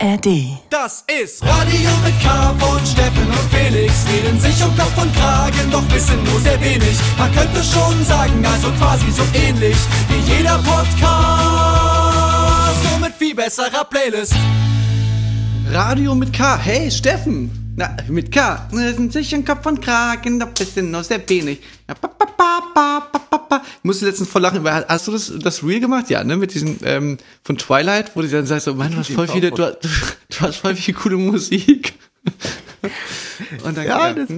ARD. Das ist Radio mit K von Steffen und Felix. Reden sich um Kopf und Kragen, doch wissen nur sehr wenig. Man könnte schon sagen, also quasi so ähnlich wie jeder Podcast. Nur mit viel besserer Playlist. Radio mit K. Hey, Steffen. Na, mit K. Sind sich ein Kopf und Kragen, doch bisschen nur sehr wenig. Ja, pa, pa, pa, pa, pa, pa, pa. Ich musste letztens voll lachen. weil- Hast du das, das Real gemacht? Ja, ne? Mit diesem, ähm, von Twilight, wo die dann sagt so, Mann, du hast voll viele, du, du, du hast voll viel coole Musik. Und dann, Ja, das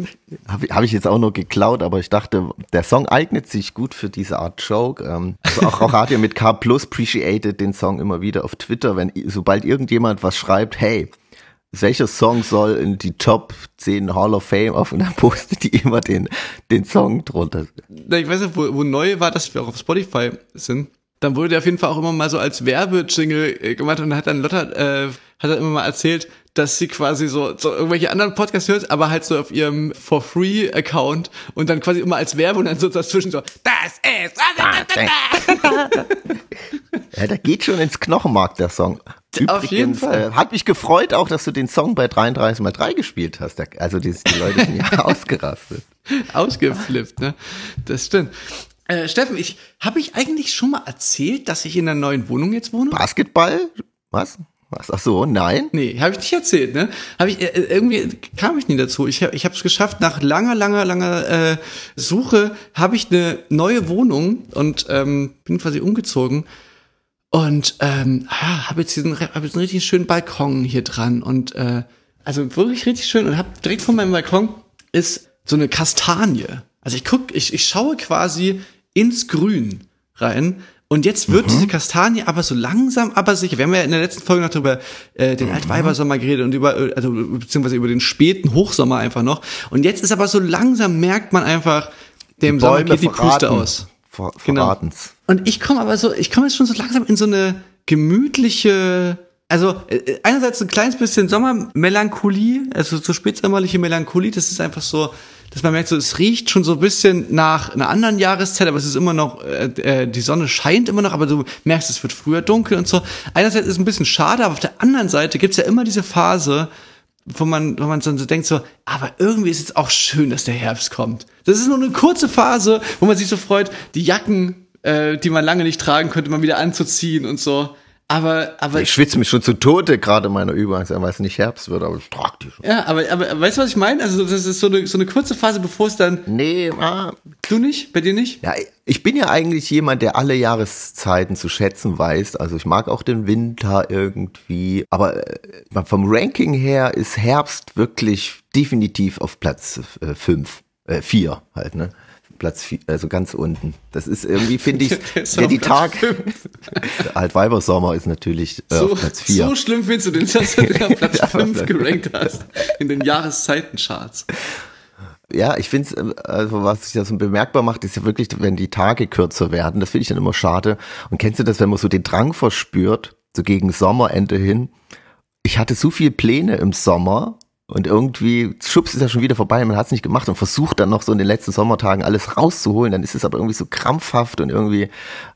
habe hab ich jetzt auch nur geklaut, aber ich dachte, der Song eignet sich gut für diese Art Joke. Ähm, also auch, auch Radio mit K Plus appreciated den Song immer wieder auf Twitter, wenn sobald irgendjemand was schreibt, hey, welcher Song soll in die Top 10 Hall of Fame auf und dann postet die immer den, den Song drunter. Na, ich weiß nicht, wo, wo neu war, dass wir auch auf Spotify sind. Dann wurde der auf jeden Fall auch immer mal so als Werbejingle äh, gemacht und hat dann Lotta, äh, hat dann immer mal erzählt, dass sie quasi so, so irgendwelche anderen Podcasts hört, aber halt so auf ihrem For Free Account und dann quasi immer als Werbung dann so dazwischen so, das ist, Ja, der geht schon ins Knochenmark, der Song. Auf jeden Fall. Äh, hat mich gefreut auch, dass du den Song bei 33 mal 3 gespielt hast. Also die, die Leute sind ja ausgerastet. ausgeflippt, ne? Das stimmt. Äh, Steffen, ich, habe ich eigentlich schon mal erzählt, dass ich in einer neuen Wohnung jetzt wohne? Basketball? Was? Was? Ach so, nein. Nee, habe ich nicht erzählt, ne? Habe ich äh, irgendwie kam ich nie dazu. Ich habe ich habe es geschafft nach langer langer langer äh, Suche habe ich eine neue Wohnung und ähm, bin quasi umgezogen und ähm, ja, habe jetzt diesen hab jetzt einen richtig schönen Balkon hier dran und äh, also wirklich richtig schön und habe direkt vor meinem Balkon ist so eine Kastanie. Also ich guck, ich, ich schaue quasi ins Grün rein. Und jetzt wird diese Kastanie aber so langsam, aber sicher. Wir haben ja in der letzten Folge noch über äh, den Altweibersommer geredet und über, also beziehungsweise über den späten Hochsommer einfach noch. Und jetzt ist aber so langsam merkt man einfach, dem Sommer geht die Puste aus. Ver Genau. Und ich komme aber so, ich komme jetzt schon so langsam in so eine gemütliche, also äh, einerseits ein kleines bisschen Sommermelancholie, also so spätsommerliche Melancholie, das ist einfach so, dass man merkt, so es riecht schon so ein bisschen nach einer anderen Jahreszeit, aber es ist immer noch, äh, äh, die Sonne scheint immer noch, aber du merkst, es wird früher dunkel und so. Einerseits ist es ein bisschen schade, aber auf der anderen Seite gibt's ja immer diese Phase, wo man, wo man dann so denkt so, aber irgendwie ist es auch schön, dass der Herbst kommt. Das ist nur eine kurze Phase, wo man sich so freut, die Jacken, äh, die man lange nicht tragen könnte, mal wieder anzuziehen und so. Aber, aber, Ich schwitze mich schon zu Tode gerade in meiner Übergangsjahre, weil es nicht Herbst wird, aber ich trage die schon. ja, aber, aber, weißt du, was ich meine? Also, das ist so eine, so eine kurze Phase, bevor es dann, Nee, ah, du nicht? Bei dir nicht? ja, ich bin ja eigentlich jemand, der alle Jahreszeiten zu schätzen weiß. Also ich mag auch den Winter irgendwie. Aber äh, vom Ranking her ist Herbst wirklich definitiv auf Platz äh, fünf, äh, vier halt, ne? Platz vier, also ganz unten. Das ist irgendwie, finde ich, Der die Tag. Altweibersommer ist natürlich äh, So, auf Platz vier. so schlimm findest du den, dass du den auf Platz Ja, 5 Platz- gerankt hast. In den Jahreszeitencharts. Ja, ich finde es, also was sich da so bemerkbar macht, ist ja wirklich, wenn die Tage kürzer werden. Das finde ich dann immer schade. Und kennst du das, wenn man so den Drang verspürt, so gegen Sommerende hin? Ich hatte so viele Pläne im Sommer und irgendwie schubst es ja schon wieder vorbei, man hat es nicht gemacht und versucht dann noch so in den letzten Sommertagen alles rauszuholen. Dann ist es aber irgendwie so krampfhaft und irgendwie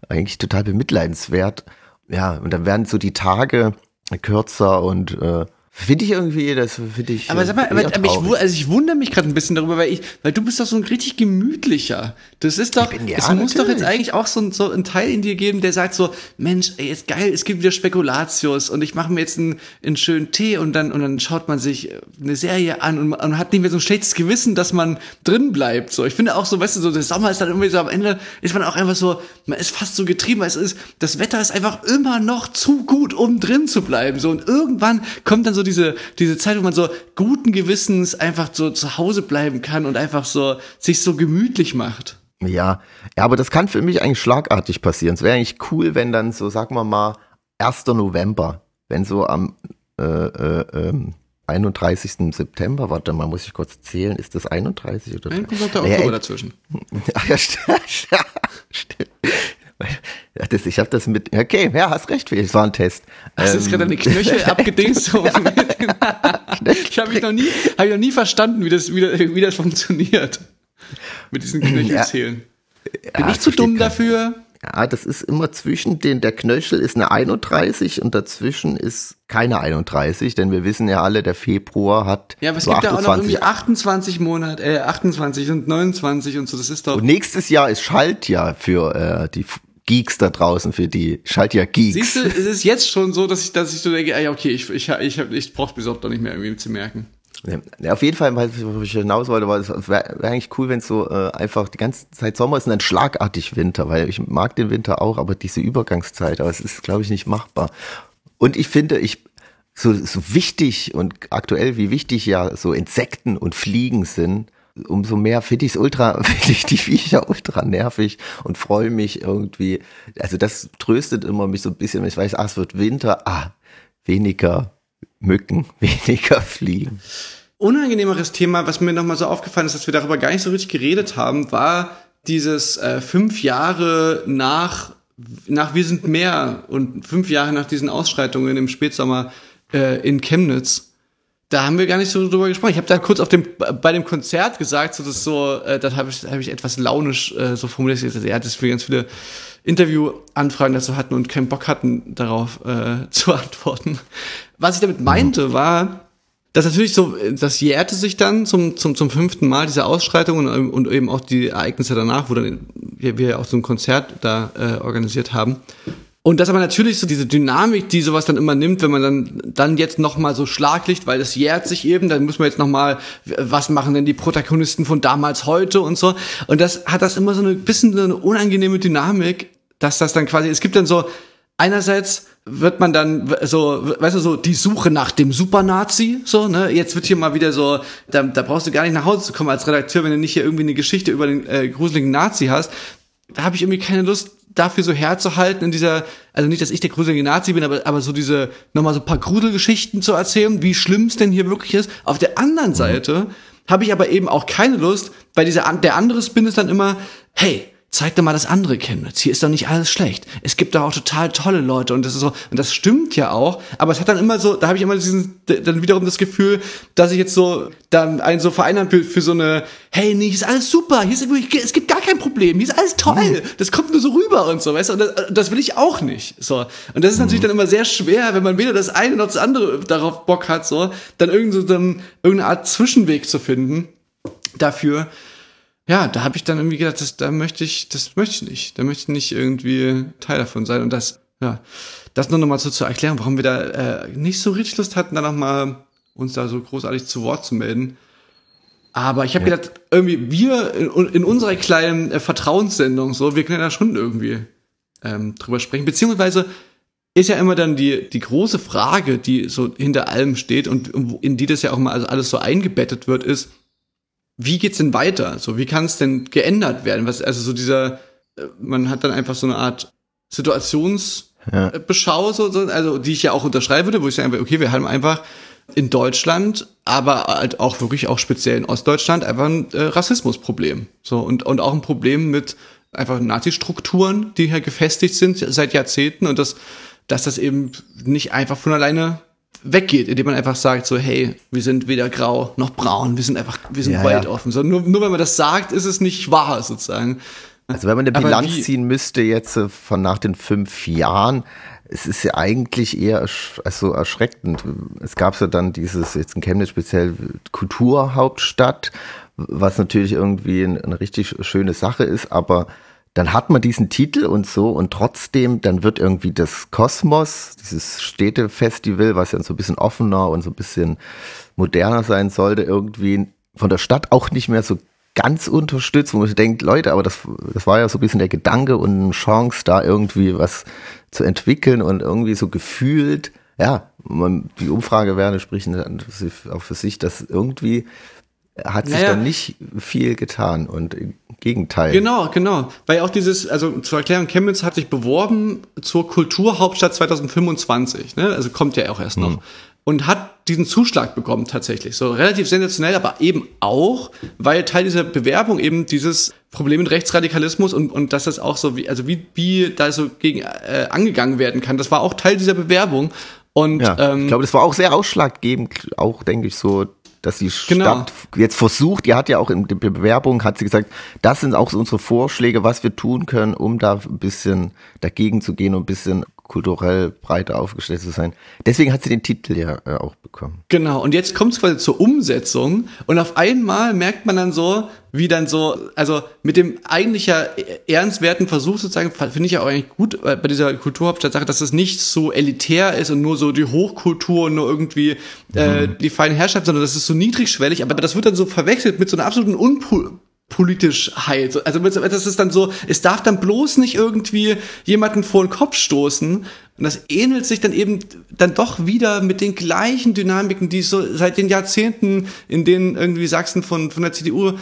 eigentlich total bemitleidenswert. Ja, und dann werden so die Tage kürzer und äh, finde ich irgendwie, das finde ich. Aber äh, sag mal, aber, aber ich, also ich wundere mich gerade ein bisschen darüber, weil ich, weil du bist doch so ein richtig gemütlicher. Das ist doch, bin- ja, es muss doch jetzt natürlich. eigentlich auch so, ein- so ein Teil in dir geben, der sagt so, Mensch, ey, ist geil, es gibt wieder Spekulatius und ich mache mir jetzt einen, einen schönen Tee und dann, und dann schaut man sich eine Serie an und und hat nicht mehr so ein schlechtes Gewissen, dass man drin bleibt. So, ich finde auch so, weißt du, so der Sommer ist dann irgendwie so am Ende ist man auch einfach so, man ist fast so getrieben, weil es ist, das Wetter ist einfach immer noch zu gut, um drin zu bleiben. So und irgendwann kommt dann so diese diese Zeit, wo man so guten Gewissens einfach so zu Hause bleiben kann und einfach so sich so gemütlich macht. Ja, ja, aber das kann für mich eigentlich schlagartig passieren. Es wäre eigentlich cool, wenn dann so, sagen wir mal, 1. November, wenn so am äh, äh, ähm, 31. September, warte mal, muss ich kurz zählen, ist das 31 oder? Dann kommt der Naja, Oktober ey, dazwischen. Ja, stimmt. Ja, das, ich habe das mit. Okay, ja, hast recht, es war ein Test. Hast du jetzt Ähm, gerade deine Knöchel abgedingst? So ich habe mich noch nie, habe ich noch nie verstanden, wie das, wie das, wie das funktioniert. Mit diesen Knöchelzählen. Bin ja, ich zu dumm dafür? Ja, das ist immer zwischen den, der Knöchel ist eine 31 und dazwischen ist keine 31, denn wir wissen ja alle, der Februar hat. Ja, aber es so gibt ja auch noch 28. irgendwie 28 Monate, äh, 28 und 29 und so, das ist doch. Und nächstes Jahr ist Schaltjahr für äh, die Geeks da draußen, für die Schaltjahr-Geeks. Siehst du, es ist jetzt schon so, dass ich, dass ich so denke, ah, ja, okay, ich, ich, ich, ich brauch's bis doch nicht mehr irgendwie zu merken. Ja, auf jeden Fall, weil ich hinaus wollte, war es wäre wär eigentlich cool, wenn es so äh, einfach die ganze Zeit Sommer ist und dann schlagartig Winter, weil ich mag den Winter auch, aber diese Übergangszeit, aber es ist, glaube ich, nicht machbar. Und ich finde, ich so, so wichtig und aktuell wie wichtig ja so Insekten und Fliegen sind, umso mehr finde ich es ultra, finde ich die Viecher ultra nervig und freue mich irgendwie. Also das tröstet immer mich so ein bisschen, wenn ich weiß, ah, es wird Winter, ah, weniger Mücken, weniger Fliegen. Unangenehmeres Thema, was mir nochmal so aufgefallen ist, dass wir darüber gar nicht so richtig geredet haben, war dieses äh, fünf Jahre nach, nach Wir sind mehr und fünf Jahre nach diesen Ausschreitungen im Spätsommer äh, in Chemnitz. Da haben wir gar nicht so drüber gesprochen. Ich habe da kurz auf dem bei dem Konzert gesagt, so das so, äh, das habe ich, hab ich etwas launisch äh, so formuliert, dass ja, dass wir ganz viele Interviewanfragen dazu hatten und keinen Bock hatten, darauf äh, zu antworten. Was ich damit meinte, war, das natürlich so, das jährte sich dann zum, zum, zum fünften Mal, diese Ausschreitungen und, und eben auch die Ereignisse danach, wo dann wir, wir auch so ein Konzert da äh, organisiert haben. Und das aber natürlich so diese Dynamik, die sowas dann immer nimmt, wenn man dann, dann jetzt nochmal so Schlaglicht, weil das jährt sich eben, dann muss man jetzt nochmal, was machen denn die Protagonisten von damals heute und so. Und das hat das immer so ein bisschen so eine unangenehme Dynamik, dass das dann quasi, es gibt dann so, einerseits wird man dann so, weißt du, so die Suche nach dem Supernazi, so, ne? Jetzt wird hier mal wieder so, da, da brauchst du gar nicht nach Hause zu kommen als Redakteur, wenn du nicht hier irgendwie eine Geschichte über den äh, gruseligen Nazi hast. Da habe ich irgendwie keine Lust, dafür so herzuhalten in dieser, also nicht, dass ich der gruselige Nazi bin, aber, aber so diese, nochmal so ein paar Gruselgeschichten zu erzählen, wie schlimm es denn hier wirklich ist. Auf der anderen Seite habe ich aber eben auch keine Lust, weil dieser, der andere Spin ist dann immer, hey, zeig doch mal das andere Chemnitz. Hier ist doch nicht alles schlecht. Es gibt da auch total tolle Leute und das ist so, und das stimmt ja auch, aber es hat dann immer so, da habe ich immer diesen, dann wiederum das Gefühl, dass ich jetzt so, dann einen so Verein habe für, für so eine, hey, nee, hier ist alles super, hier ist, wirklich- es gibt gar kein Problem, hier ist alles toll, das kommt nur so rüber und so, weißt du, und das, das will ich auch nicht, so. Und das ist natürlich dann immer sehr schwer, wenn man weder das eine noch das andere darauf Bock hat, so, dann irgend so, dann irgendeine Art Zwischenweg zu finden dafür ja, da habe ich dann irgendwie gedacht, das, da möchte ich, das möchte ich nicht. Da möchte ich nicht irgendwie Teil davon sein. Und das, ja, das nur nochmal so zu erklären, warum wir da äh, nicht so richtig Lust hatten, da nochmal uns da so großartig zu Wort zu melden. Aber ich habe gedacht, irgendwie wir in, in unserer kleinen äh, Vertrauenssendung, so, wir können ja da schon irgendwie ähm, drüber sprechen. Beziehungsweise ist ja immer dann die, die große Frage, die so hinter allem steht und in die das ja auch mal also alles so eingebettet wird, ist, wie geht's denn weiter? So, wie kann es denn geändert werden? Was, also so dieser, äh, man hat dann einfach so eine Art Situationsbeschau, so, so, also die ich ja auch unterschreiben würde, wo ich sage, okay, wir haben einfach in Deutschland, aber halt auch wirklich auch speziell in Ostdeutschland einfach ein äh, Rassismusproblem. So, und, und auch ein Problem mit einfach Nazi-Strukturen, die hier gefestigt sind seit Jahrzehnten und das, dass das eben nicht einfach von alleine weggeht, indem man einfach sagt, so, hey, wir sind weder grau noch braun, wir sind einfach, wir sind Ja, weltoffen. So, nur, nur wenn man das sagt, ist es nicht wahr, sozusagen. Also wenn man eine Bilanz ziehen müsste jetzt äh, von nach den fünf Jahren, es ist ja eigentlich eher ersch also erschreckend. Es gab ja dann dieses, jetzt in Chemnitz speziell Kulturhauptstadt, was natürlich irgendwie ein- eine richtig schöne Sache ist, aber dann hat man diesen Titel und so und trotzdem, dann wird irgendwie das Kosmos, dieses Städtefestival, was ja so ein bisschen offener und so ein bisschen moderner sein sollte, irgendwie von der Stadt auch nicht mehr so ganz unterstützt, wo man sich denkt, Leute, aber das, das war ja so ein bisschen der Gedanke und eine Chance, da irgendwie was zu entwickeln und irgendwie so gefühlt, ja, man, die Umfragewerte sprechen auch für sich, dass irgendwie hat sich Naja. dann nicht viel getan und im Gegenteil. Genau, genau. Weil auch dieses, also zur Erklärung, Chemnitz hat sich beworben zur Kulturhauptstadt 2025, ne? Also kommt ja auch erst noch. Und hat diesen Zuschlag bekommen tatsächlich. So relativ sensationell, aber eben auch, weil Teil dieser Bewerbung eben dieses Problem mit Rechtsradikalismus und, und dass das auch so wie, also wie, wie da so gegen äh, angegangen werden kann, das war auch Teil dieser Bewerbung. Und Ja, ähm, ich glaube, das war auch sehr ausschlaggebend, auch denke ich so dass die Genau. Stadt jetzt versucht, die hat ja auch in der Bewerbung, hat sie gesagt, das sind auch so unsere Vorschläge, was wir tun können, um da ein bisschen dagegen zu gehen und ein bisschen kulturell breiter aufgestellt zu sein. Deswegen hat sie den Titel ja äh, auch bekommen. Genau, und jetzt kommt es quasi zur Umsetzung und auf einmal merkt man dann so, wie dann so, also mit dem eigentlich ja ernstwerten Versuch sozusagen, finde ich ja auch eigentlich gut äh, bei dieser Kulturhauptstadt-Sache, dass es nicht so elitär ist und nur so die Hochkultur und nur irgendwie äh, die feine Herrschaft, sondern das ist so niedrigschwellig, aber das wird dann so verwechselt mit so einer absoluten Unpo Politischheit. Also das ist dann so, es darf dann bloß nicht irgendwie jemanden vor den Kopf stoßen. Und das ähnelt sich dann eben dann doch wieder mit den gleichen Dynamiken, die so seit den Jahrzehnten, in denen irgendwie Sachsen von, von der CDU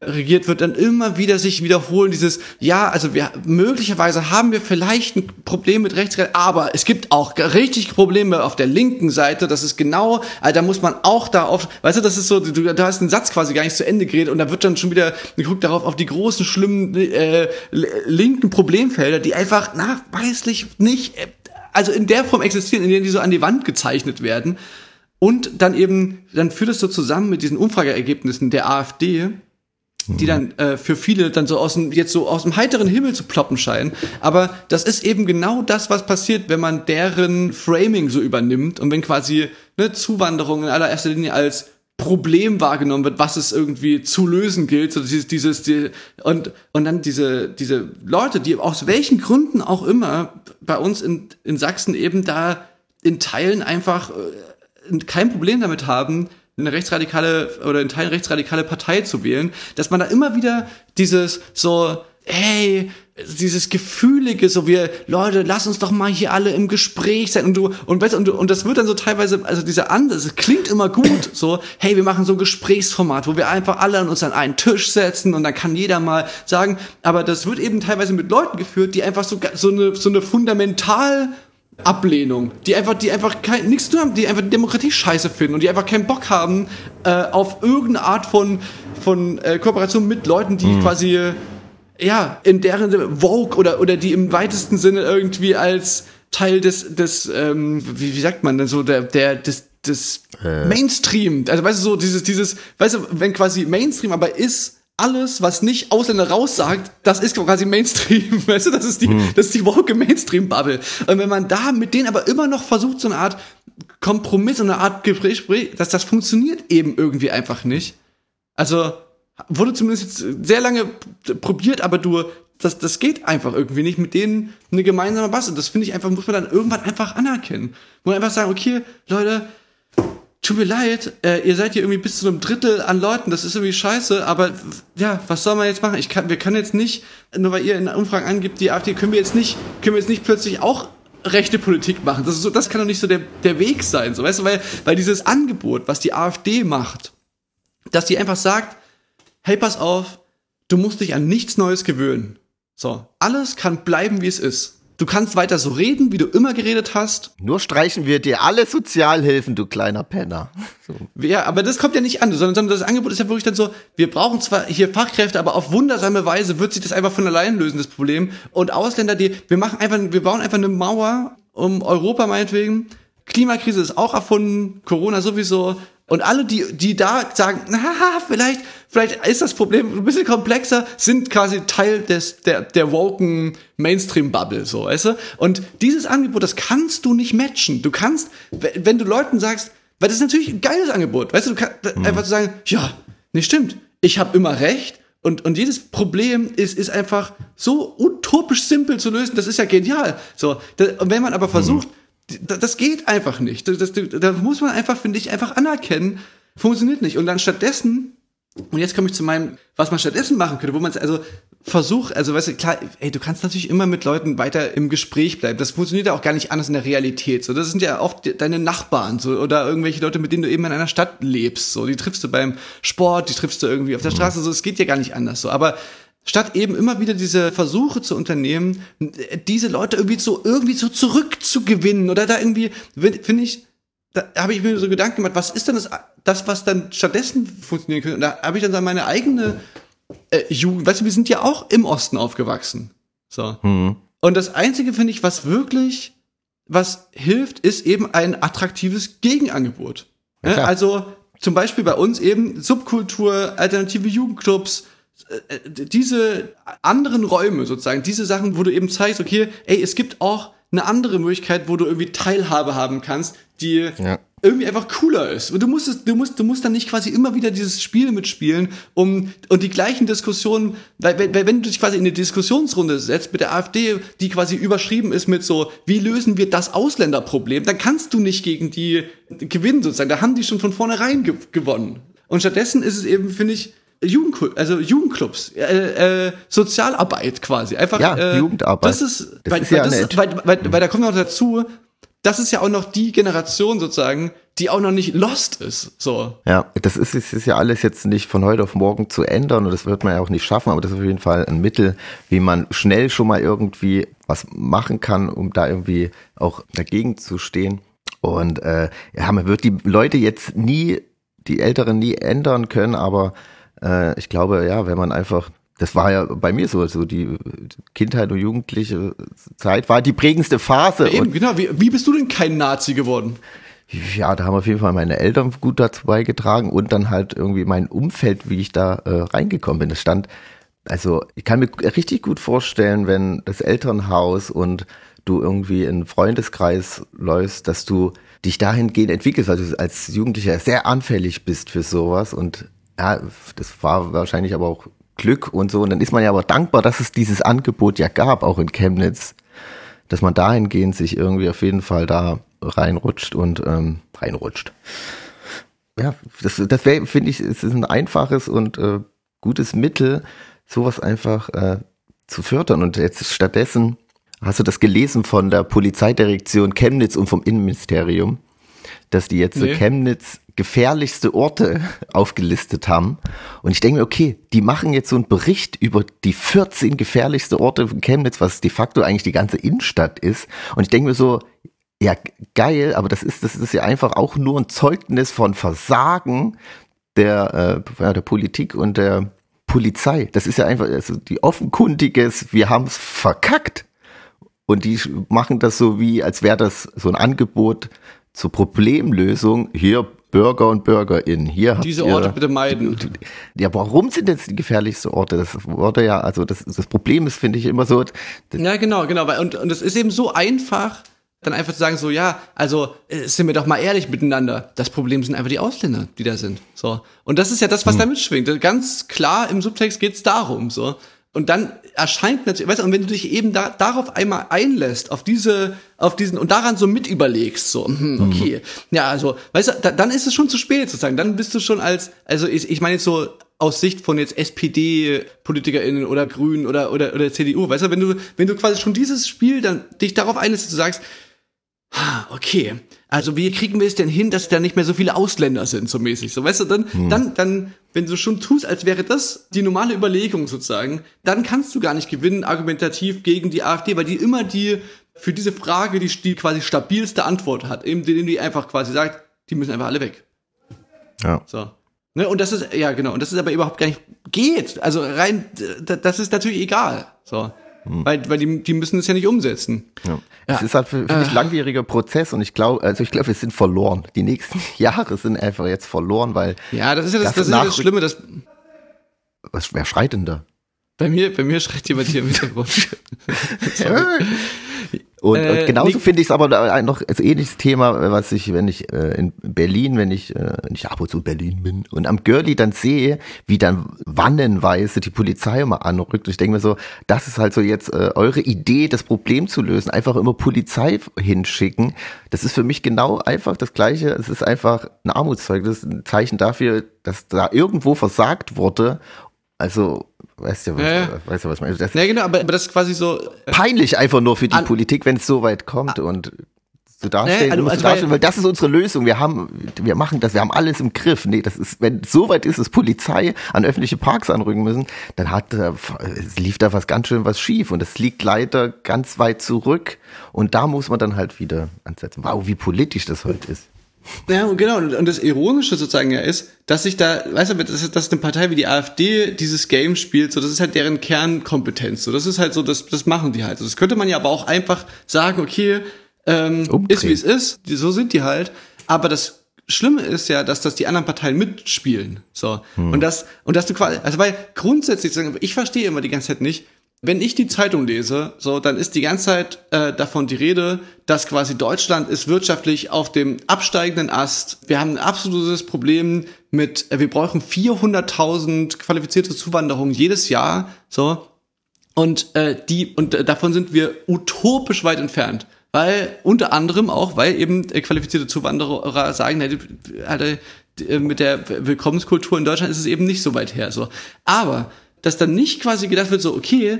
regiert wird, dann immer wieder sich wiederholen, dieses, ja, also wir, möglicherweise haben wir vielleicht ein Problem mit Rechtsrecht, aber es gibt auch richtig Probleme auf der linken Seite, das ist genau, also da muss man auch da auf, weißt du, das ist so, du, du hast einen Satz quasi gar nicht zu Ende geredet und da wird dann schon wieder geguckt darauf, auf die großen, schlimmen, äh, linken Problemfelder, die einfach nachweislich nicht, äh, also in der Form existieren, in denen die so an die Wand gezeichnet werden. Und dann eben, dann führt es so zusammen mit diesen Umfrageergebnissen der AfD, die dann äh, für viele dann so aus dem, jetzt so aus dem heiteren Himmel zu ploppen scheinen. Aber das ist eben genau das, was passiert, wenn man deren Framing so übernimmt und wenn quasi ne, Zuwanderung in allererster Linie als Problem wahrgenommen wird, was es irgendwie zu lösen gilt, so dieses, dieses, die, und, und dann diese, diese Leute, die aus welchen Gründen auch immer bei uns in, in Sachsen eben da in Teilen einfach äh, kein Problem damit haben, eine rechtsradikale oder in Teilen rechtsradikale Partei zu wählen, dass man da immer wieder dieses so, hey, dieses gefühlige, so wir, Leute, lass uns doch mal hier alle im Gespräch sein und du, und weißt, und, du, und das wird dann so teilweise, also dieser andere, es klingt immer gut, so, hey, wir machen so ein Gesprächsformat, wo wir einfach alle an uns an einen Tisch setzen und dann kann jeder mal sagen, aber das wird eben teilweise mit Leuten geführt, die einfach so, so eine, so eine fundamental Ablehnung, die einfach, die einfach kein, nichts zu tun haben, die einfach Demokratie scheiße finden und die einfach keinen Bock haben äh, auf irgendeine Art von, von äh, Kooperation mit Leuten, die quasi, äh, ja, in deren Sinne Vogue oder, oder die im weitesten Sinne irgendwie als Teil des, des ähm, wie, wie sagt man denn so, der, der, des, des Mainstream, also weißt du, so dieses, dieses, weißt du, wenn quasi Mainstream aber ist, alles, was nicht Ausländer raussagt, das ist quasi Mainstream, weißt du, das ist die, das ist die woke Mainstream-Bubble. Und wenn man da mit denen aber immer noch versucht, so eine Art Kompromiss und eine Art Gespräch, das, das funktioniert eben irgendwie einfach nicht. Also, wurde zumindest jetzt sehr lange probiert, aber du, das, das geht einfach irgendwie nicht, mit denen eine gemeinsame Basis. Das finde ich einfach, muss man dann irgendwann einfach anerkennen. Muss man einfach sagen, okay, Leute, tut mir leid, äh, ihr seid hier irgendwie bis zu einem Drittel an Leuten, das ist irgendwie scheiße, aber ja, was soll man jetzt machen? Ich kann, wir können jetzt nicht, nur weil ihr in Umfragen angibt, die AfD, können wir jetzt nicht, können wir jetzt nicht plötzlich auch rechte Politik machen. Das ist so, das kann doch nicht so der, der Weg sein, so, weißt du, weil, weil dieses Angebot, was die AfD macht, dass die einfach sagt, hey, pass auf, du musst dich an nichts Neues gewöhnen. So, alles kann bleiben, wie es ist. Du kannst weiter so reden, wie du immer geredet hast. Nur streichen wir dir alle Sozialhilfen, du kleiner Penner. So. Ja, aber das kommt ja nicht an, sondern, sondern das Angebot ist ja wirklich dann so, wir brauchen zwar hier Fachkräfte, aber auf wundersame Weise wird sich das einfach von allein lösen, das Problem. Und Ausländer, die, wir machen einfach, wir bauen einfach eine Mauer um Europa meinetwegen. Klimakrise ist auch erfunden, Corona sowieso. Und alle, die, die da sagen, na, vielleicht, vielleicht ist das Problem ein bisschen komplexer, sind quasi Teil des, der, der woken Mainstream-Bubble, so, weißt du? Und dieses Angebot, das kannst du nicht matchen. Du kannst, wenn du Leuten sagst, weil das ist natürlich ein geiles Angebot, weißt du, du kannst Mhm. einfach zu sagen, ja, nee, stimmt, ich habe immer recht und, und jedes Problem ist, ist einfach so utopisch simpel zu lösen, das ist ja genial. So, da, und wenn man aber versucht, da- das geht einfach nicht. Da muss man einfach, finde ich, einfach anerkennen, funktioniert nicht. Und dann stattdessen, und jetzt komme ich zu meinem, was man stattdessen machen könnte, wo man es also versucht, also weißt du, klar, ey, du kannst natürlich immer mit Leuten weiter im Gespräch bleiben. Das funktioniert ja auch gar nicht anders in der Realität. So, das sind ja oft deine Nachbarn so oder irgendwelche Leute, mit denen du eben in einer Stadt lebst. So, die triffst du beim Sport, die triffst du irgendwie auf der Straße. So, es geht ja gar nicht anders. So, aber statt eben immer wieder diese Versuche zu unternehmen, diese Leute irgendwie so irgendwie so zurückzugewinnen oder da irgendwie, finde ich, da habe ich mir so Gedanken gemacht, was ist denn das, das was dann stattdessen funktionieren könnte? Und da habe ich dann meine eigene äh, Jugend, weißt du, wir sind ja auch im Osten aufgewachsen. So. Hm. Und das Einzige, finde ich, was wirklich, was hilft, ist eben ein attraktives Gegenangebot. Ja, also, zum Beispiel bei uns eben Subkultur, alternative Jugendclubs, diese anderen Räume sozusagen, diese Sachen, wo du eben zeigst, okay, ey, es gibt auch eine andere Möglichkeit, wo du irgendwie Teilhabe haben kannst, die ja. irgendwie einfach cooler ist. Und du musst es, du musst, du musst dann nicht quasi immer wieder dieses Spiel mitspielen, um und die gleichen Diskussionen, weil, weil wenn du dich quasi in eine Diskussionsrunde setzt mit der AfD, die quasi überschrieben ist mit so, wie lösen wir das Ausländerproblem, dann kannst du nicht gegen die gewinnen sozusagen. Da haben die schon von vornherein ge gewonnen. Und stattdessen ist es eben, finde ich, Jugendclub, also Jugendclubs, äh, äh, Sozialarbeit quasi. Einfach, ja, äh, Jugendarbeit. Das ist, das weil, ist ja weil, das, weil, weil, weil da kommt noch dazu, das ist ja auch noch die Generation sozusagen, die auch noch nicht lost ist. So. Ja, das ist, ist, ist ja alles jetzt nicht von heute auf morgen zu ändern und das wird man ja auch nicht schaffen, aber das ist auf jeden Fall ein Mittel, wie man schnell schon mal irgendwie was machen kann, um da irgendwie auch dagegen zu stehen. Und äh, ja, man wird die Leute jetzt nie, die Älteren nie ändern können, aber äh, ich glaube, ja, wenn man einfach das war ja bei mir so, so die Kindheit und jugendliche Zeit war die prägendste Phase. Eben, genau. Wie, wie bist du denn kein Nazi geworden? Ja, da haben auf jeden Fall meine Eltern gut dazu beigetragen und dann halt irgendwie mein Umfeld, wie ich da äh, reingekommen bin. Es stand, also ich kann mir richtig gut vorstellen, wenn das Elternhaus und du irgendwie in Freundeskreis läufst, dass du dich dahingehend entwickelst, weil du als Jugendlicher sehr anfällig bist für sowas und ja, das war wahrscheinlich aber auch Glück und so. Und dann ist man ja aber dankbar, dass es dieses Angebot ja gab, auch in Chemnitz, dass man dahingehend sich irgendwie auf jeden Fall da reinrutscht und ähm, reinrutscht. Ja, das, das wäre, finde ich, es ist ein einfaches und äh, gutes Mittel, sowas einfach äh, zu fördern. Und jetzt stattdessen hast du das gelesen von der Polizeidirektion Chemnitz und vom Innenministerium, dass die jetzt nee. Chemnitz gefährlichste Orte aufgelistet haben. Und ich denke mir, okay, die machen jetzt so einen Bericht über die 14 gefährlichste Orte von Chemnitz, was de facto eigentlich die ganze Innenstadt ist. Und ich denke mir so, ja, geil, aber das ist, das ist ja einfach auch nur ein Zeugnis von Versagen der, äh, der Politik und der Polizei. Das ist ja einfach also die offenkundiges, wir haben es verkackt. Und die machen das so wie, als wäre das so ein Angebot zur Problemlösung. Hier, Bürger und BürgerInnen. Hier Diese ihr, Orte bitte meiden. Ja, warum sind das die gefährlichsten Orte? Das wurde ja, also das, das Problem ist, finde ich, immer so. Ja, genau, genau. Und, und es ist eben so einfach, dann einfach zu sagen, so, ja, also äh, sind wir doch mal ehrlich miteinander. Das Problem sind einfach die Ausländer, die da sind. So. Und das ist ja das, was hm. da mitschwingt. Ganz klar im Subtext geht es darum. So. Und dann erscheint natürlich, weißt du, und wenn du dich eben da, darauf einmal einlässt, auf diese, auf diesen, und daran so mit überlegst, so, hm, mhm. okay, mhm. ja, also, weißt du, da, dann ist es schon zu spät sozusagen. Dann bist du schon als, also ich, ich meine jetzt so aus Sicht von jetzt SPD-PolitikerInnen oder Grünen oder, oder, oder CDU, weißt du, wenn du, wenn du quasi schon dieses Spiel dann dich darauf einlässt, dass du sagst, okay, also wie kriegen wir es denn hin, dass da nicht mehr so viele Ausländer sind, so mäßig, so, weißt du, dann, hm. dann, dann, wenn du schon tust, als wäre das die normale Überlegung sozusagen, dann kannst du gar nicht gewinnen argumentativ gegen die AfD, weil die immer die, für diese Frage die, die quasi stabilste Antwort hat, indem die einfach quasi sagt, die müssen einfach alle weg. Ja. So. Ne, und das ist, ja genau, und das ist aber überhaupt gar nicht, geht, also rein, das ist natürlich egal, so. Hm. Weil, weil die, die müssen es ja nicht umsetzen. Ja. Ja. Es ist halt für, für mich ein langwieriger Prozess und ich glaube, also ich glaube, wir sind verloren. Die nächsten Jahre sind einfach jetzt verloren, weil. Ja, das ist ja das, das, das, ist ja das Schlimme, dass. Was, wer schreit denn da? Bei mir, bei mir schreit jemand hier im Hintergrund. Und, äh, und genauso finde ich es aber noch als ähnliches Thema, was ich, wenn ich äh, in Berlin, wenn ich, äh, nicht ab und zu Berlin bin und am Girlie dann sehe, wie dann wannenweise die Polizei immer anrückt. Und ich denke mir so, das ist halt so jetzt äh, eure Idee, das Problem zu lösen, einfach immer Polizei hinschicken. Das ist für mich genau einfach das Gleiche. Es ist einfach ein Armutszeug. Das ist ein Zeichen dafür, dass da irgendwo versagt wurde. Also Weißt du, was, ja, weißt du, was ich meine? Das ja, genau, aber, aber das ist quasi so. Äh, peinlich einfach nur für die Politik, wenn es so weit kommt und so nee, also, also dastehen, weil das ist unsere Lösung. Wir haben, wir machen das, wir haben alles im Griff. Nee, das ist, wenn so weit ist, dass Polizei an öffentliche Parks anrücken müssen, dann hat, es lief da was ganz schön was schief und es liegt leider ganz weit zurück und da muss man dann halt wieder ansetzen. Wow, wie politisch das heute ist. Ja, genau. Und das Ironische sozusagen ja ist, dass sich da, weißt du, dass, dass eine Partei wie die AfD dieses Game spielt, so das ist halt deren Kernkompetenz. So, das ist halt so, das, das machen die halt. So, das könnte man ja aber auch einfach sagen, okay, ähm, ist wie es ist, so sind die halt. Aber das Schlimme ist ja, dass das die anderen Parteien mitspielen. So. Hm. Und das, und dass du quasi, also weil grundsätzlich, ich verstehe immer die ganze Zeit nicht, wenn ich die Zeitung lese, so, dann ist die ganze Zeit äh, davon die Rede, dass quasi Deutschland ist wirtschaftlich auf dem absteigenden Ast. Wir haben ein absolutes Problem mit, äh, wir brauchen 400.000 qualifizierte Zuwanderungen jedes Jahr, so. Und äh, die und äh, davon sind wir utopisch weit entfernt weil unter anderem auch, weil eben äh, qualifizierte Zuwanderer sagen, halt, mit der Willkommenskultur in Deutschland ist es eben nicht so weit her. So, aber dass dann nicht quasi gedacht wird, so okay,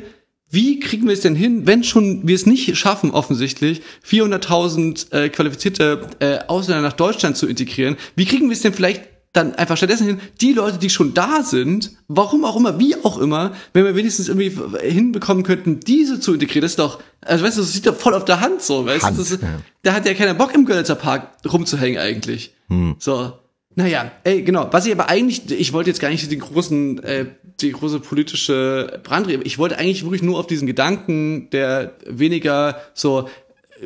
wie kriegen wir es denn hin, wenn schon wir es nicht schaffen, offensichtlich 400.000 äh, qualifizierte äh, Ausländer nach Deutschland zu integrieren? Wie kriegen wir es denn vielleicht dann einfach stattdessen hin, die Leute, die schon da sind, warum auch immer, wie auch immer, wenn wir wenigstens irgendwie hinbekommen könnten, diese zu integrieren, das ist doch, also weißt du, das sieht doch voll auf der Hand so, weißt Hand, du, ja. da hat ja keiner Bock im Görlitzer Park rumzuhängen eigentlich. Hm. So. Naja, ey, genau. Was ich aber eigentlich, ich wollte jetzt gar nicht den großen, äh, die große politische Brandrede, ich wollte eigentlich wirklich nur auf diesen Gedanken, der weniger so,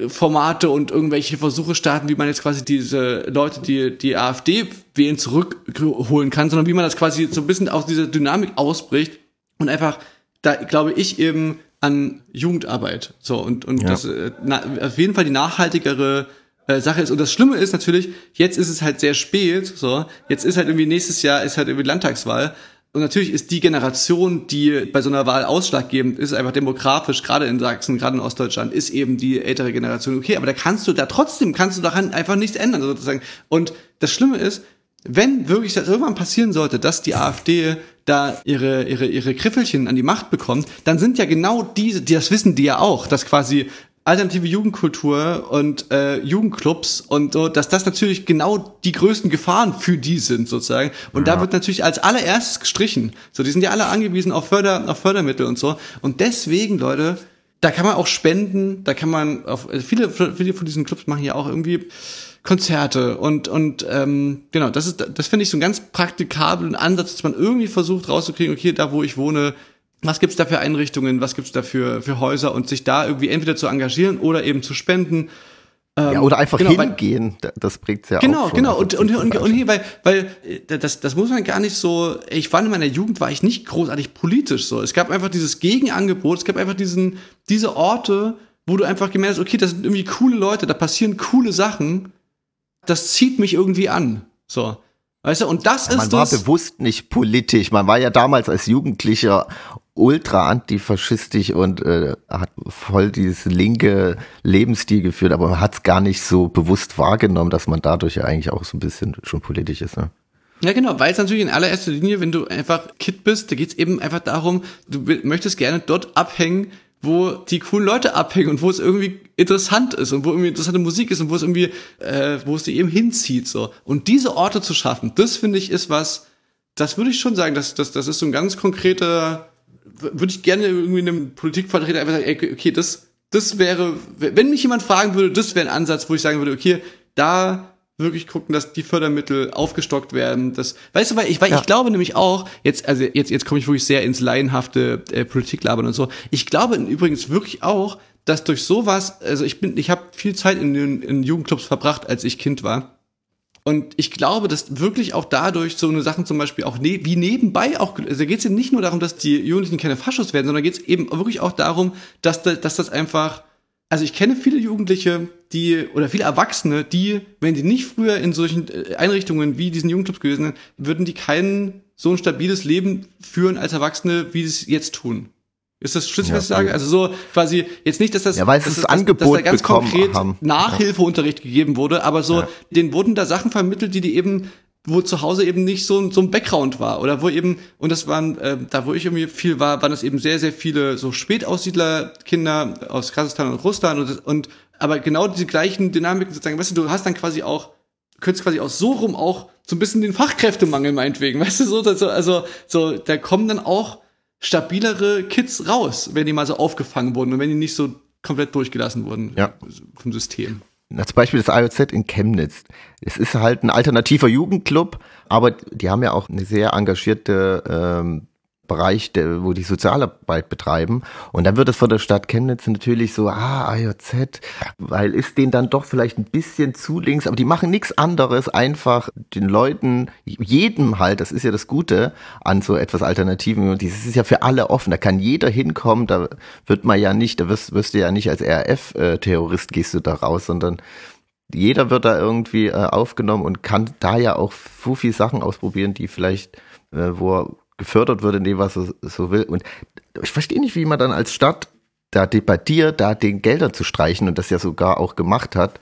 Formate und irgendwelche Versuche starten, wie man jetzt quasi diese Leute, die die AfD wählen, zurückholen kann, sondern wie man das quasi so ein bisschen aus dieser Dynamik ausbricht und einfach, da glaube ich eben an Jugendarbeit. So und und ja. das äh, na, auf jeden Fall die nachhaltigere äh, Sache ist. Und das Schlimme ist natürlich, jetzt ist es halt sehr spät, so, jetzt ist halt irgendwie nächstes Jahr ist halt irgendwie Landtagswahl. Und natürlich ist die Generation, die bei so einer Wahl ausschlaggebend ist, einfach demografisch, gerade in Sachsen, gerade in Ostdeutschland, ist eben die ältere Generation. Okay, aber da kannst du da trotzdem, kannst du daran einfach nichts ändern, sozusagen. Und das Schlimme ist, wenn wirklich das irgendwann passieren sollte, dass die AfD da ihre, ihre, ihre Griffelchen an die Macht bekommt, dann sind ja genau diese, die, das wissen die ja auch, dass quasi alternative Jugendkultur und äh, Jugendclubs und so, dass das natürlich genau die größten Gefahren für die sind sozusagen. Und ja. da wird natürlich als allererstes gestrichen. So, die sind ja alle angewiesen auf Förder, auf Fördermittel und so. Und deswegen, Leute, da kann man auch spenden, da kann man auf also viele, viele von diesen Clubs machen ja auch irgendwie Konzerte und und ähm, genau, das ist das finde ich so einen ganz praktikablen Ansatz, dass man irgendwie versucht rauszukriegen, okay, da wo ich wohne, was gibt's da für Einrichtungen, was gibt's da für, für Häuser und sich da irgendwie entweder zu engagieren oder eben zu spenden. Ähm, ja, oder einfach genau, hingehen, weil, das bringt's ja genau, auch. Genau, genau. Und, und, und, und hier, weil, weil äh, das, das muss man gar nicht so, ich war in meiner Jugend, war ich nicht großartig politisch so. Es gab einfach dieses Gegenangebot, es gab einfach diesen, diese Orte, wo du einfach gemerkt hast, okay, das sind irgendwie coole Leute, da passieren coole Sachen, das zieht mich irgendwie an. So. Weißt du, und das ja, ist Man war bewusst nicht politisch. Man war ja damals als Jugendlicher ultra antifaschistisch und äh, hat voll dieses linke Lebensstil geführt, aber man hat es gar nicht so bewusst wahrgenommen, dass man dadurch ja eigentlich auch so ein bisschen schon politisch ist. Ne? Ja, genau, weil es natürlich in allererster Linie, wenn du einfach Kid bist, da geht's eben einfach darum, du möchtest gerne dort abhängen, wo die coolen Leute abhängen und wo es irgendwie interessant ist und wo irgendwie interessante Musik ist und wo es irgendwie, äh, wo es die eben hinzieht. so. Und diese Orte zu schaffen, das finde ich ist was, das würde ich schon sagen, das, das, das ist so ein ganz konkreter würde ich gerne irgendwie einem Politikvertreter einfach sagen, ey, okay, das, das wäre, wenn mich jemand fragen würde, das wäre ein Ansatz, wo ich sagen würde, okay, da wirklich gucken, dass die Fördermittel aufgestockt werden. Das, weißt du, weil ich, weil ja. ich glaube nämlich auch, jetzt, also jetzt, jetzt komme ich wirklich sehr ins laienhafte äh, Politiklabern und so. Ich glaube übrigens wirklich auch, dass durch sowas, also ich bin, ich habe viel Zeit in den in Jugendclubs verbracht, als ich Kind war. Und ich glaube, dass wirklich auch dadurch so eine Sachen zum Beispiel auch ne wie nebenbei auch, also geht es ja nicht nur darum, dass die Jugendlichen keine Faschos werden, sondern geht es eben wirklich auch darum, dass, da, dass das einfach, also ich kenne viele Jugendliche, die, oder viele Erwachsene, die, wenn die nicht früher in solchen äh, Einrichtungen wie diesen Jugendclubs gewesen sind, würden die kein so ein stabiles Leben führen als Erwachsene, wie sie es jetzt tun. Ist das schlüssig, was ich sage? Also so quasi jetzt nicht, dass das, ja, weil dass, das, Angebot dass, da ganz konkret haben. Nachhilfeunterricht ja. gegeben wurde, aber so, ja. denen wurden da Sachen vermittelt, die die eben wo zu Hause eben nicht so, so ein Background war oder wo eben und das waren äh, da wo ich irgendwie viel war waren das eben sehr sehr viele so Spätaussiedlerkinder aus Kasachstan und Russland und, und aber genau diese gleichen Dynamiken sozusagen weißt du du hast dann quasi auch könntest quasi auch so rum auch so ein bisschen den Fachkräftemangel meinetwegen weißt du so also also so da kommen dann auch stabilere Kids raus, wenn die mal so aufgefangen wurden und wenn die nicht so komplett durchgelassen wurden ja. vom System. Na, zum Beispiel das IOZ in Chemnitz. Es ist halt ein alternativer Jugendclub, aber die haben ja auch eine sehr engagierte ähm, Bereich, der, wo die Sozialarbeit betreiben. Und dann wird es von der Stadt Chemnitz natürlich so, ah, AJZ, weil ist denen dann doch vielleicht ein bisschen zu links, aber die machen nichts anderes, einfach den Leuten, jedem halt, das ist ja das Gute an so etwas Alternativen. Und dieses ist ja für alle offen, da kann jeder hinkommen, da wird man ja nicht, da wirst, wirst du ja nicht als RF-Terrorist gehst du da raus, sondern jeder wird da irgendwie äh, aufgenommen und kann da ja auch so viele Sachen ausprobieren, die vielleicht, äh, wo gefördert wird in dem, was er so will. Und ich verstehe nicht, wie man dann als Stadt da debattiert, da den Gelder zu streichen und das ja sogar auch gemacht hat,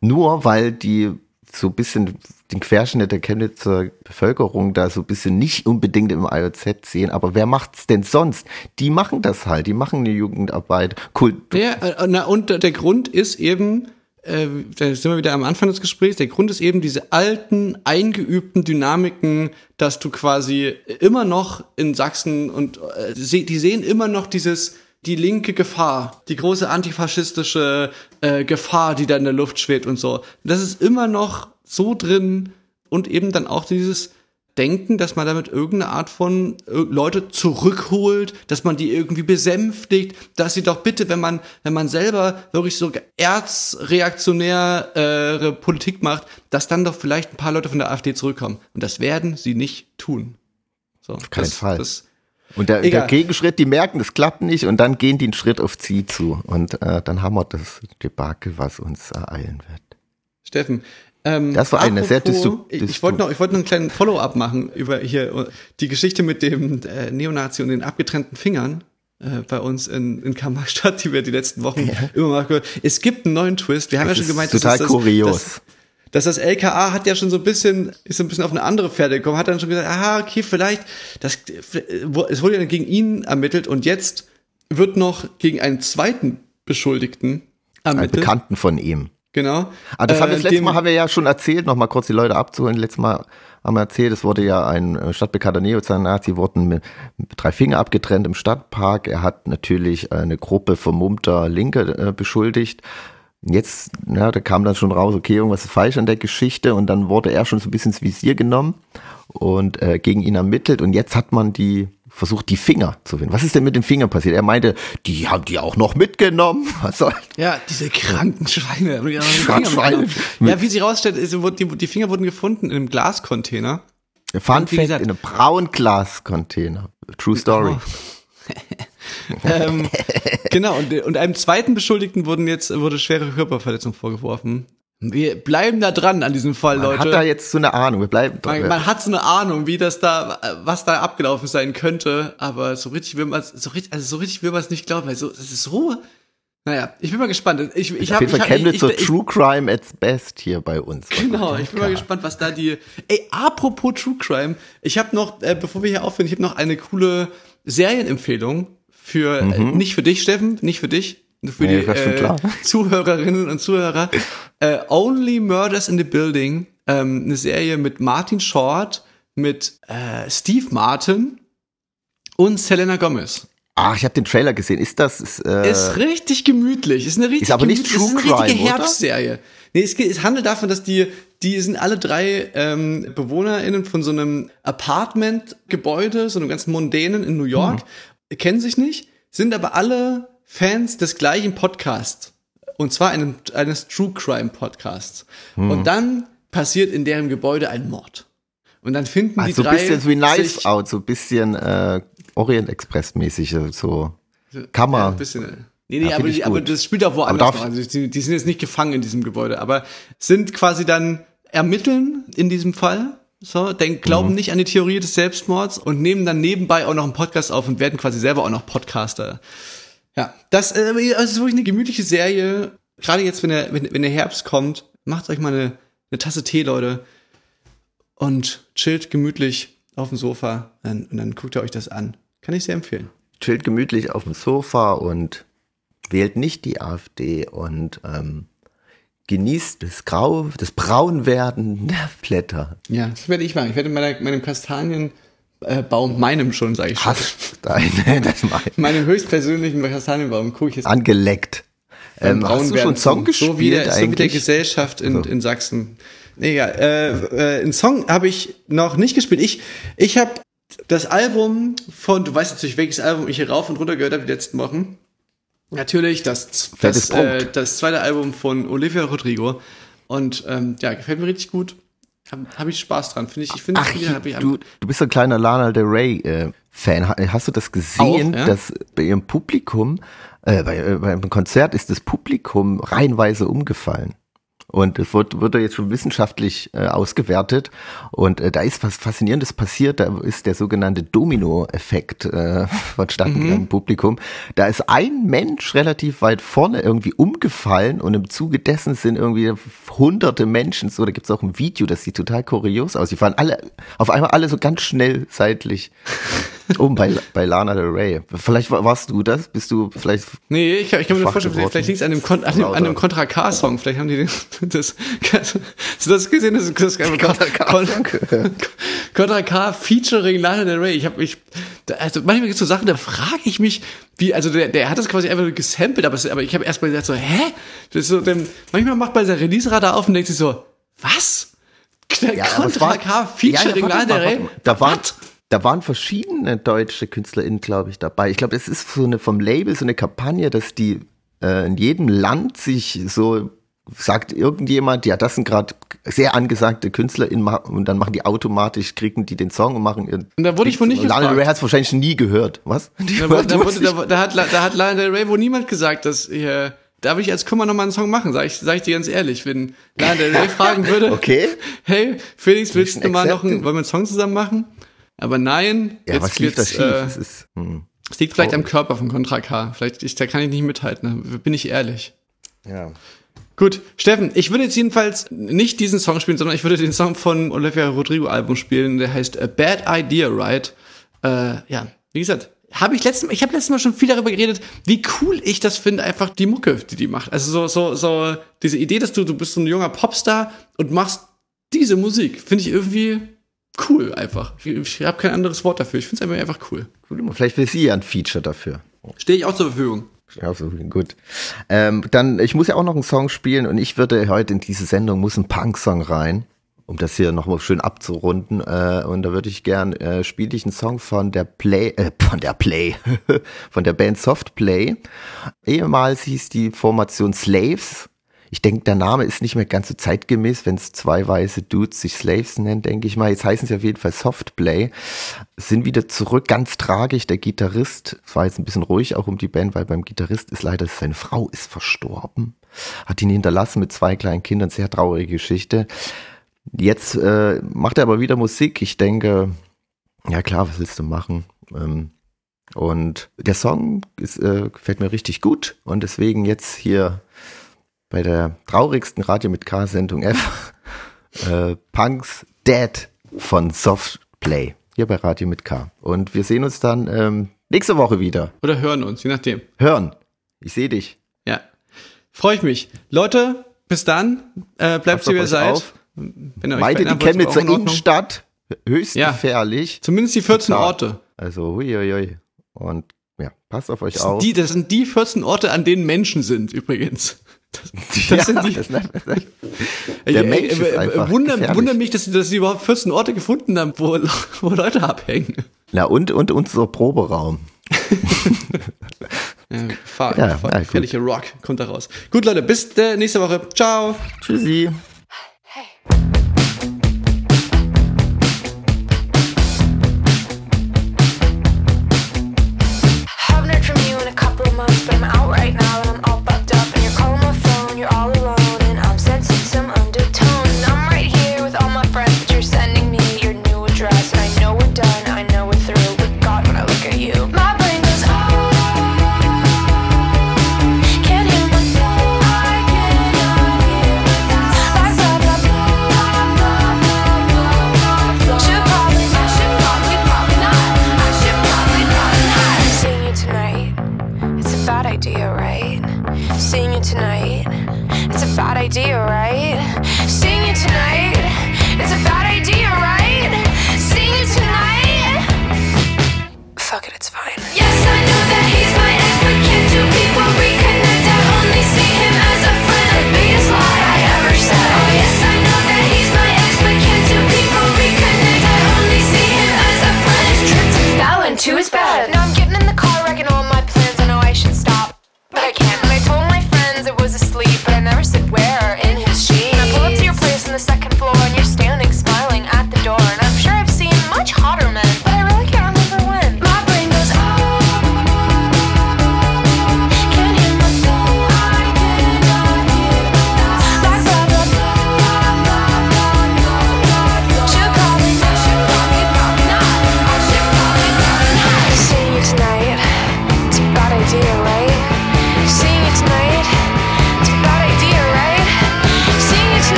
nur weil die so ein bisschen den Querschnitt der Chemnitzer Bevölkerung da so ein bisschen nicht unbedingt im IOZ sehen, aber wer macht's denn sonst? Die machen das halt, die machen eine Jugendarbeit. Kultur. Ja, na, und der Grund ist eben, äh, da sind wir wieder am Anfang des Gesprächs, der Grund ist eben diese alten, eingeübten Dynamiken, dass du quasi immer noch in Sachsen und äh, die sehen immer noch dieses die linke Gefahr, die große antifaschistische äh, Gefahr, die da in der Luft schwebt und so. Das ist immer noch so drin und eben dann auch dieses denken, dass man damit irgendeine Art von äh, Leute zurückholt, dass man die irgendwie besänftigt, dass sie doch bitte, wenn man, wenn man selber wirklich so erzreaktionäre äh, Politik macht, dass dann doch vielleicht ein paar Leute von der AfD zurückkommen. Und das werden sie nicht tun. So, Auf keinen das, Fall. Das, und der, der, Gegenschritt, die merken, das klappt nicht und dann gehen die einen Schritt auf sie zu. Und äh, dann haben wir das Debakel, was uns ereilen wird. Steffen, ähm, das war eine sehr dysto Ich, ich wollte noch, ich wollte noch einen kleinen Follow-up machen über hier die Geschichte mit dem äh, Neonazi und den abgetrennten Fingern äh, bei uns in, in Kammerstadt, die wir die letzten Wochen ja. immer mal gehört. Es gibt einen neuen Twist. Wir haben das ja schon gemeint, total das, kurios. Das, dass das LKA hat ja schon so ein bisschen, ist so ein bisschen auf eine andere Pferde gekommen, hat dann schon gesagt, aha, okay, vielleicht, das, es wurde ja gegen ihn ermittelt und jetzt wird noch gegen einen zweiten Beschuldigten ermittelt. Einen Bekannten von ihm. Genau. Ah, das haben wir das äh, letzte Mal haben wir ja schon erzählt, noch mal kurz die Leute abzuholen. Letztes Mal haben wir erzählt, es wurde ja ein äh, stadtbekannter Neonazi, wurden mit, mit drei Finger abgetrennt im Stadtpark. Er hat natürlich eine Gruppe vermummter Linke äh, beschuldigt. Jetzt, ja, da kam dann schon raus, okay, irgendwas ist falsch an der Geschichte und dann wurde er schon so ein bisschen ins Visier genommen und äh, gegen ihn ermittelt und jetzt hat man die versucht, die Finger zu finden. Was ist denn mit den Fingern passiert? Er meinte, die haben die auch noch mitgenommen. Was soll? Ja, diese kranken Schweine. Ja, Schweine. ja wie sie rausstellt, die, die Finger wurden gefunden in einem Glascontainer. Fun Fact, in einem braunen Glascontainer. True Story. ähm, genau, und, und einem zweiten Beschuldigten wurden jetzt, wurde schwere Körperverletzung vorgeworfen. Wir bleiben da dran an diesem Fall, man Leute. Man hat da jetzt so eine Ahnung. Wir bleiben dran. Man, man, hat so eine Ahnung, wie das da, was da abgelaufen sein könnte. Aber so richtig will man so richtig, also so richtig will man es nicht glauben. Weil so, es ist so. Naja, ich bin mal gespannt. Ich, ich Auf jeden Fall kennen wir so True Crime at best hier bei uns. Genau, ich bin mal gespannt, was da die. Ey, apropos True Crime, ich habe noch, äh, bevor wir hier aufhören, ich habe noch eine coole Serienempfehlung für mhm. äh, nicht für dich, Steffen, nicht für dich, für nee, die äh, Zuhörerinnen und Zuhörer. Äh, Only Murders in the Building, ähm, eine Serie mit Martin Short, mit äh, Steve Martin und Selena Gomez. Ach, ich habe den Trailer gesehen. Ist das ist, äh, ist richtig gemütlich. Ist eine richtig ist aber nicht True ist eine richtige Herbstserie. Nee, es, es handelt davon, dass die die sind alle drei ähm, BewohnerInnen von so einem Apartment-Gebäude, so einem ganz mondänen in New York, hm. kennen sich nicht, sind aber alle Fans des gleichen Podcasts. Und zwar einem, eines True Crime Podcasts. Hm. Und dann passiert in deren Gebäude ein Mord. Und dann finden also die drei. So ein bisschen so wie Knives Out, so ein bisschen äh, Orient Express mäßig, so. Kann man. Ja, ein bisschen, äh, Nee, nee, ja, aber, die, aber, das spielt auch woanders noch. Also die, die, sind jetzt nicht gefangen in diesem Gebäude, aber sind quasi dann ermitteln in diesem Fall. So, denk, glauben mhm. nicht an die Theorie des Selbstmords und nehmen dann nebenbei auch noch einen Podcast auf und werden quasi selber auch noch Podcaster. Ja, das, äh, das ist wirklich eine gemütliche Serie. Gerade jetzt, wenn der, wenn, wenn der Herbst kommt, macht euch mal eine, eine Tasse Tee, Leute. Und chillt gemütlich auf dem Sofa. Und, und dann guckt ihr euch das an. Kann ich sehr empfehlen. Chillt gemütlich auf dem Sofa und wählt nicht die AfD und ähm, genießt das Grau, das Braunwerden der Blätter. Ja, das werde ich machen. Ich werde meiner, meinem Kastanien äh, Baum, meinem schon, sage ich schon. Deine, das mein. Meinem höchstpersönlichen Kastanienbaum gucke ich jetzt. Angeleckt. Ähm, hast du schon Song gespielt so wie der, eigentlich? So wie der Gesellschaft in, so. in Sachsen. Nee, ja, äh, äh, einen Song habe ich noch nicht gespielt. Ich, ich habe das Album von, du weißt natürlich, welches Album ich hier rauf und runter gehört habe die letzten Wochen. Natürlich das, das, äh, das zweite Album von Olivia Rodrigo. Und ähm, ja, gefällt mir richtig gut. Habe hab ich Spaß dran. Finde ich, ich finde Ach, ich, du, du bist ein kleiner Lana Del Rey äh, Fan. Hast du das gesehen, Auch, ja? dass bei ihrem Publikum, äh, bei, äh, beim Konzert ist das Publikum reihenweise umgefallen? Und es wird, wird jetzt schon wissenschaftlich äh, ausgewertet. Und äh, da ist was Faszinierendes passiert. Da ist der sogenannte Domino-Effekt äh, verstanden mhm. im Publikum. Da ist ein Mensch relativ weit vorne irgendwie umgefallen und im Zuge dessen sind irgendwie hunderte Menschen, so, da gibt's auch ein Video, das sieht total kurios aus. Die fahren alle, auf einmal alle so ganz schnell seitlich um bei, bei Lana Del Rey. Vielleicht warst du das? Bist du vielleicht. Nee, ich, ich kann mir vorstellen, vielleicht, vielleicht liegt es an dem, Kon an dem, an dem Contra K-Song. Vielleicht haben die den, das, hast du das gesehen? Das, das, das Contra K, Contra K featuring Lana Del Rey. Ich habe mich, also manchmal gibt es so Sachen, da frage ich mich, wie, also der, der hat das quasi einfach gesampelt, aber, aber ich habe erst mal gesagt so, hä? Das ist so, dem, manchmal macht man sein Release-Radar auf und denkt sich so, was? Ja, Contra K featuring ja, ja, Lana Del Rey? Da war, da waren verschiedene deutsche KünstlerInnen, glaube ich, dabei. Ich glaube, es ist so eine vom Label so eine Kampagne, dass die äh, in jedem Land sich so sagt irgendjemand, ja, das sind gerade sehr angesagte KünstlerInnen und dann machen die automatisch, kriegen die den Song und machen ihren. Und da wurde ich wohl nicht gefragt. Lana Del Rey hat es wahrscheinlich nie gehört. Was? Da, wurde, da, wurde, da, da, hat, da hat Lana Del Rey wohl niemand gesagt, dass ihr Darf ich als Kummer nochmal einen Song machen? Sag ich, sag ich dir ganz ehrlich, wenn Lana Del Rey fragen würde, okay. hey, Felix, willst du mal noch einen, wollen wir einen Song zusammen machen? Aber nein, ja, jetzt was lief da schief? Äh, es, ist, hm. es liegt vielleicht am Körper von Contra K. Vielleicht, ich, da kann ich nicht mithalten, bin ich ehrlich. Ja. Gut, Steffen, ich würde jetzt jedenfalls nicht diesen Song spielen, sondern ich würde den Song von Olivia Rodrigo Album spielen, der heißt A Bad Idea, Right? Äh, ja, wie gesagt, habe ich letztes Mal, ich habe letztes Mal schon viel darüber geredet, wie cool ich das finde, einfach die Mucke, die die macht. Also so, so, so diese Idee, dass du, du bist so ein junger Popstar und machst diese Musik, finde ich irgendwie cool einfach. Ich, ich habe kein anderes Wort dafür. Ich finde es einfach, einfach cool. Vielleicht will sie ja ein Feature dafür. Stehe ich auch zur Verfügung. Ja, so gut. Ähm, dann, ich muss ja auch noch einen Song spielen und ich würde heute in diese Sendung muss ein Punk-Song rein, um das hier nochmal schön abzurunden. Äh, und da würde ich gern, äh, spiele ich einen Song von der Play, äh, von der Play, von der Band Soft Play. Ehemals hieß die Formation Slaves ich denke, der Name ist nicht mehr ganz so zeitgemäß, wenn es zwei weiße Dudes sich Slaves nennen, denke ich mal. Jetzt heißen sie auf jeden Fall Softplay. Sind wieder zurück, ganz tragisch. Der Gitarrist, es war jetzt ein bisschen ruhig auch um die Band, weil beim Gitarrist ist leider seine Frau ist verstorben. Hat ihn hinterlassen mit zwei kleinen Kindern, sehr traurige Geschichte. Jetzt äh, macht er aber wieder Musik. Ich denke, ja klar, was willst du machen? Ähm, und der Song ist, äh, gefällt mir richtig gut und deswegen jetzt hier bei der traurigsten Radio mit K-Sendung F, äh, Punks Dead von Softplay. Hier bei Radio mit K. Und wir sehen uns dann ähm, nächste Woche wieder. Oder hören uns, je nachdem. Hören. Ich sehe dich. Ja. Freue ich mich. Leute, bis dann. Äh, bleibt so, wie ihr seid. Auf. Meide die Chemnitzer in Innenstadt. Höchst ja. gefährlich. Zumindest die 14 Total. Orte. Also, huiuiui. Und ja, passt auf euch das auf. Die, das sind die 14 Orte, an denen Menschen sind, übrigens. Das, das ja, sind die. Das, das, der Mensch ist einfach wunder, wunder mich, dass, dass sie überhaupt 14 Orte gefunden haben, wo, wo Leute abhängen. Na und, und unser Proberaum. ja, fahr, ja, fahr, ja, Rock kommt da raus. Gut, Leute, bis äh, nächste Woche. Ciao. Tschüssi.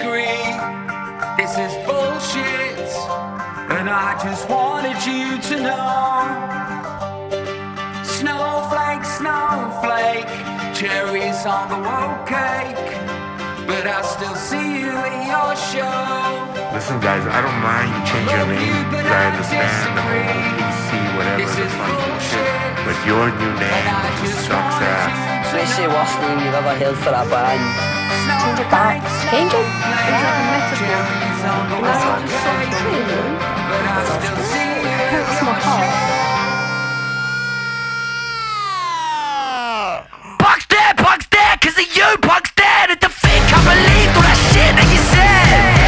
agree. This is bullshit. And I just wanted you to know. Snowflake, snowflake, cherries on the woke cake. But I still see you at your show. Listen, guys, I don't mind you change your name. You, I understand. whole see whatever this is bullshit. But your new name sucks ass. Especially worst name you've ever held for a band. Box Is that a metaphor? And I just my heart. Punk's dead, punk's dead, cause of you, punk's dead. At the feet, I believe all that shit that you said.